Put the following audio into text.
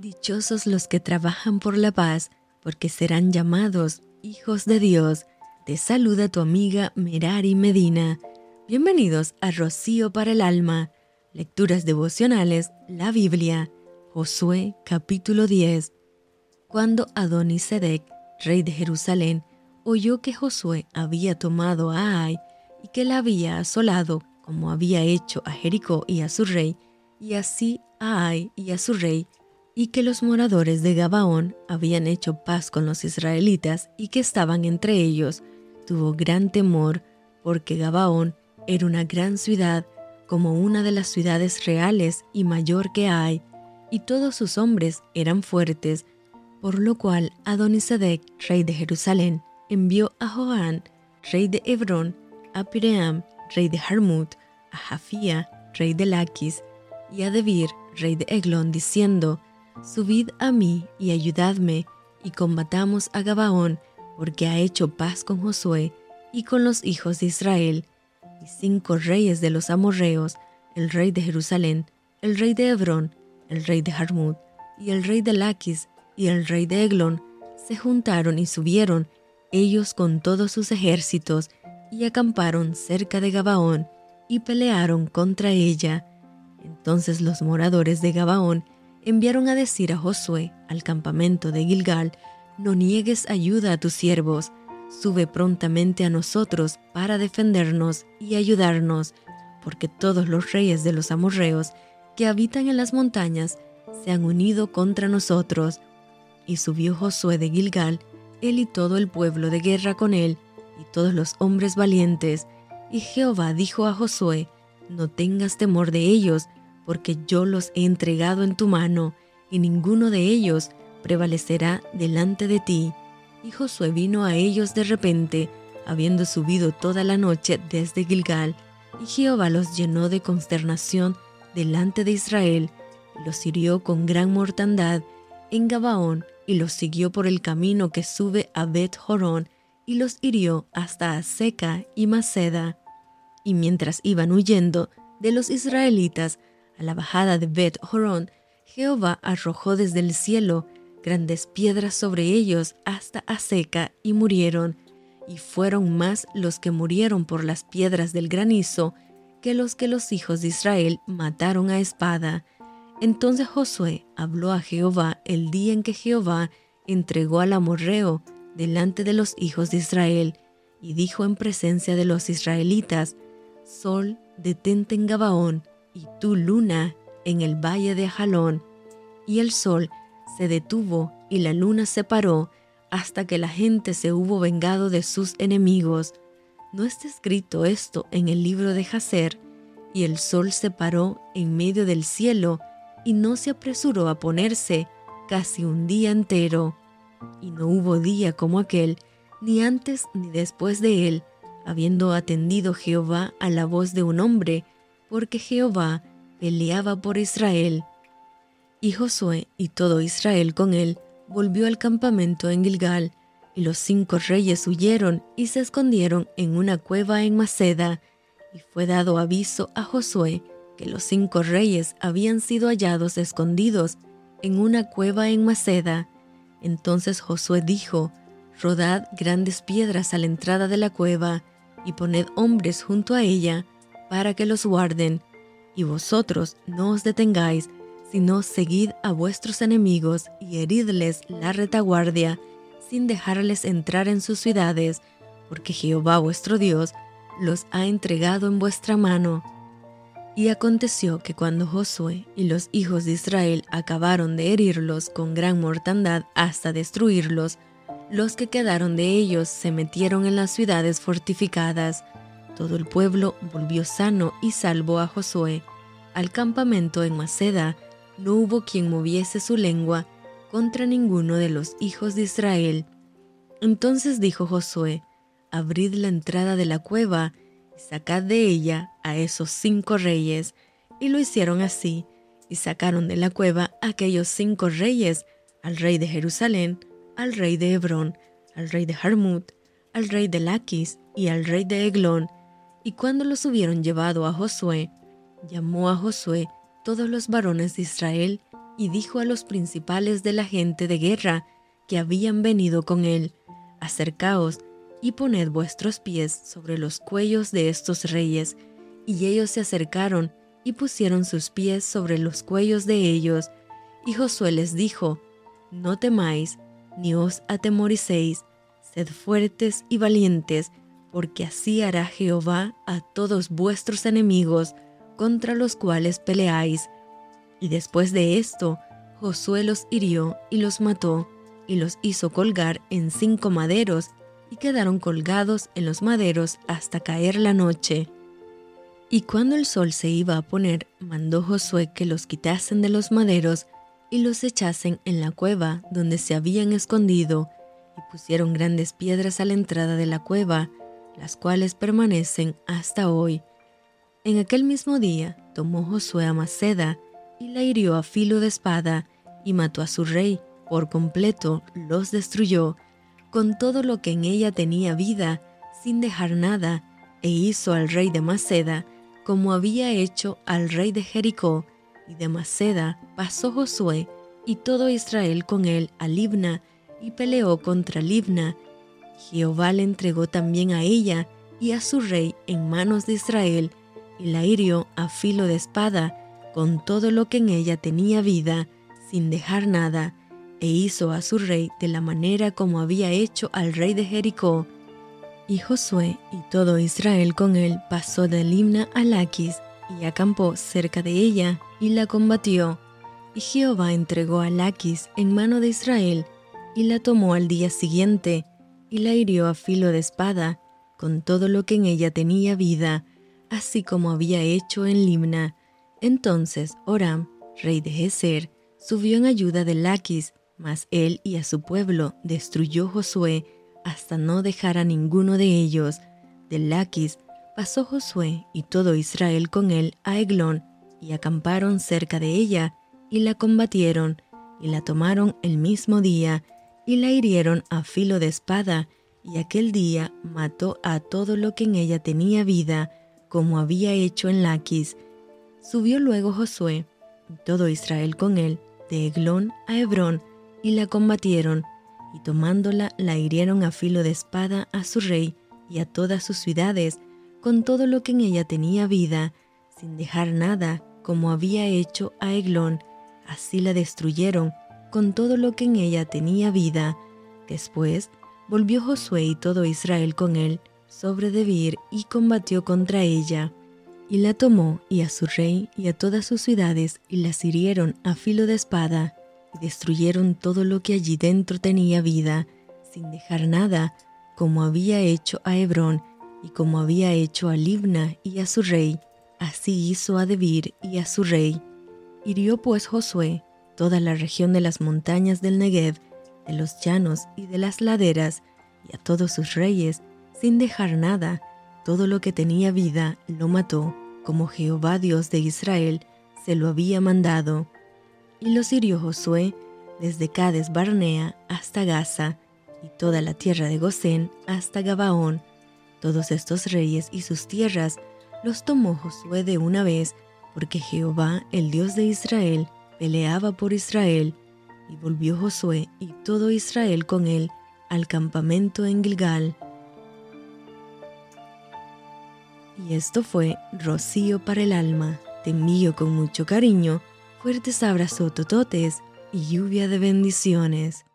Dichosos los que trabajan por la paz, porque serán llamados hijos de Dios. Te saluda tu amiga Merari Medina. Bienvenidos a Rocío para el Alma. Lecturas devocionales, la Biblia. Josué capítulo 10. Cuando Adonisedec, rey de Jerusalén, oyó que Josué había tomado a Ai y que la había asolado, como había hecho a Jericó y a su rey, y así a Ai y a su rey, y que los moradores de Gabaón habían hecho paz con los israelitas y que estaban entre ellos, tuvo gran temor, porque Gabaón era una gran ciudad, como una de las ciudades reales y mayor que hay, y todos sus hombres eran fuertes, por lo cual Adonisedec, rey de Jerusalén, envió a Joán, rey de Hebrón, a Piream, rey de Jarmut, a Jafía, rey de Laquis, y a Debir, rey de Eglón, diciendo, Subid a mí y ayudadme, y combatamos a Gabaón, porque ha hecho paz con Josué y con los hijos de Israel, y cinco reyes de los amorreos, el rey de Jerusalén, el rey de Hebrón, el rey de Jarmut, y el rey de Laquis, y el rey de Eglón, se juntaron y subieron, ellos con todos sus ejércitos, y acamparon cerca de Gabaón, y pelearon contra ella. Entonces los moradores de Gabaón enviaron a decir a Josué al campamento de Gilgal, no niegues ayuda a tus siervos, sube prontamente a nosotros para defendernos y ayudarnos, porque todos los reyes de los amorreos que habitan en las montañas se han unido contra nosotros. Y subió Josué de Gilgal, él y todo el pueblo de guerra con él, y todos los hombres valientes. Y Jehová dijo a Josué, No tengas temor de ellos, porque yo los he entregado en tu mano, y ninguno de ellos prevalecerá delante de ti. Y Josué vino a ellos de repente, habiendo subido toda la noche desde Gilgal, y Jehová los llenó de consternación delante de Israel, y los hirió con gran mortandad en Gabaón, y los siguió por el camino que sube a Bet Jorón, y los hirió hasta Seca y Maceda. Y mientras iban huyendo de los israelitas, a la bajada de Bet Horon, Jehová arrojó desde el cielo grandes piedras sobre ellos hasta Aseca y murieron, y fueron más los que murieron por las piedras del granizo que los que los hijos de Israel mataron a espada. Entonces Josué habló a Jehová el día en que Jehová entregó al amorreo delante de los hijos de Israel, y dijo en presencia de los israelitas, Sol, detente en Gabaón, y tu luna en el valle de Jalón, y el sol se detuvo y la luna se paró hasta que la gente se hubo vengado de sus enemigos. ¿No está escrito esto en el libro de Jacer? Y el sol se paró en medio del cielo y no se apresuró a ponerse casi un día entero. Y no hubo día como aquel, ni antes ni después de él, habiendo atendido Jehová a la voz de un hombre, porque Jehová peleaba por Israel. Y Josué y todo Israel con él volvió al campamento en Gilgal, y los cinco reyes huyeron y se escondieron en una cueva en Maceda, y fue dado aviso a Josué que los cinco reyes habían sido hallados escondidos en una cueva en Maceda. Entonces Josué dijo, Rodad grandes piedras a la entrada de la cueva, y poned hombres junto a ella, para que los guarden, y vosotros no os detengáis, sino seguid a vuestros enemigos y heridles la retaguardia, sin dejarles entrar en sus ciudades, porque Jehová vuestro Dios los ha entregado en vuestra mano. Y aconteció que cuando Josué y los hijos de Israel acabaron de herirlos con gran mortandad hasta destruirlos, los que quedaron de ellos se metieron en las ciudades fortificadas, todo el pueblo volvió sano y salvo a Josué. Al campamento en Maceda no hubo quien moviese su lengua contra ninguno de los hijos de Israel. Entonces dijo Josué, Abrid la entrada de la cueva y sacad de ella a esos cinco reyes. Y lo hicieron así, y sacaron de la cueva aquellos cinco reyes, al rey de Jerusalén, al rey de Hebrón, al rey de Jarmut, al rey de Laquis y al rey de Eglón, y cuando los hubieron llevado a Josué, llamó a Josué todos los varones de Israel y dijo a los principales de la gente de guerra que habían venido con él, Acercaos y poned vuestros pies sobre los cuellos de estos reyes. Y ellos se acercaron y pusieron sus pies sobre los cuellos de ellos. Y Josué les dijo, No temáis, ni os atemoricéis, sed fuertes y valientes, porque así hará Jehová a todos vuestros enemigos contra los cuales peleáis. Y después de esto, Josué los hirió y los mató, y los hizo colgar en cinco maderos, y quedaron colgados en los maderos hasta caer la noche. Y cuando el sol se iba a poner, mandó Josué que los quitasen de los maderos y los echasen en la cueva donde se habían escondido, y pusieron grandes piedras a la entrada de la cueva, las cuales permanecen hasta hoy. En aquel mismo día tomó Josué a Maceda y la hirió a filo de espada y mató a su rey, por completo los destruyó, con todo lo que en ella tenía vida, sin dejar nada, e hizo al rey de Maceda como había hecho al rey de Jericó, y de Maceda pasó Josué y todo Israel con él a Libna, y peleó contra Libna, Jehová le entregó también a ella y a su rey en manos de Israel, y la hirió a filo de espada, con todo lo que en ella tenía vida, sin dejar nada, e hizo a su rey de la manera como había hecho al rey de Jericó. Y Josué y todo Israel con él pasó de Limna a Laquis, y acampó cerca de ella, y la combatió. Y Jehová entregó a Laquis en mano de Israel, y la tomó al día siguiente, y la hirió a filo de espada, con todo lo que en ella tenía vida, así como había hecho en Limna. Entonces Oram, rey de Geser, subió en ayuda de Laquis, mas él y a su pueblo destruyó Josué hasta no dejar a ninguno de ellos. De Laquis pasó Josué y todo Israel con él a Eglón, y acamparon cerca de ella, y la combatieron, y la tomaron el mismo día, y la hirieron a filo de espada, y aquel día mató a todo lo que en ella tenía vida, como había hecho en Laquis. Subió luego Josué, y todo Israel con él, de Eglón a Hebrón, y la combatieron, y tomándola la hirieron a filo de espada a su rey y a todas sus ciudades, con todo lo que en ella tenía vida, sin dejar nada, como había hecho a Eglón, así la destruyeron, con todo lo que en ella tenía vida. Después volvió Josué y todo Israel con él sobre Debir y combatió contra ella. Y la tomó y a su rey y a todas sus ciudades y las hirieron a filo de espada y destruyeron todo lo que allí dentro tenía vida, sin dejar nada, como había hecho a Hebrón y como había hecho a Libna y a su rey, así hizo a Debir y a su rey. Hirió pues Josué toda la región de las montañas del Negev, de los llanos y de las laderas, y a todos sus reyes, sin dejar nada, todo lo que tenía vida lo mató, como Jehová Dios de Israel se lo había mandado. Y los hirió Josué desde Cades Barnea hasta Gaza, y toda la tierra de Gosén hasta Gabaón. Todos estos reyes y sus tierras los tomó Josué de una vez, porque Jehová, el Dios de Israel, peleaba por Israel, y volvió Josué y todo Israel con él al campamento en Gilgal. Y esto fue rocío para el alma. Te con mucho cariño, fuertes abrazos tototes y lluvia de bendiciones.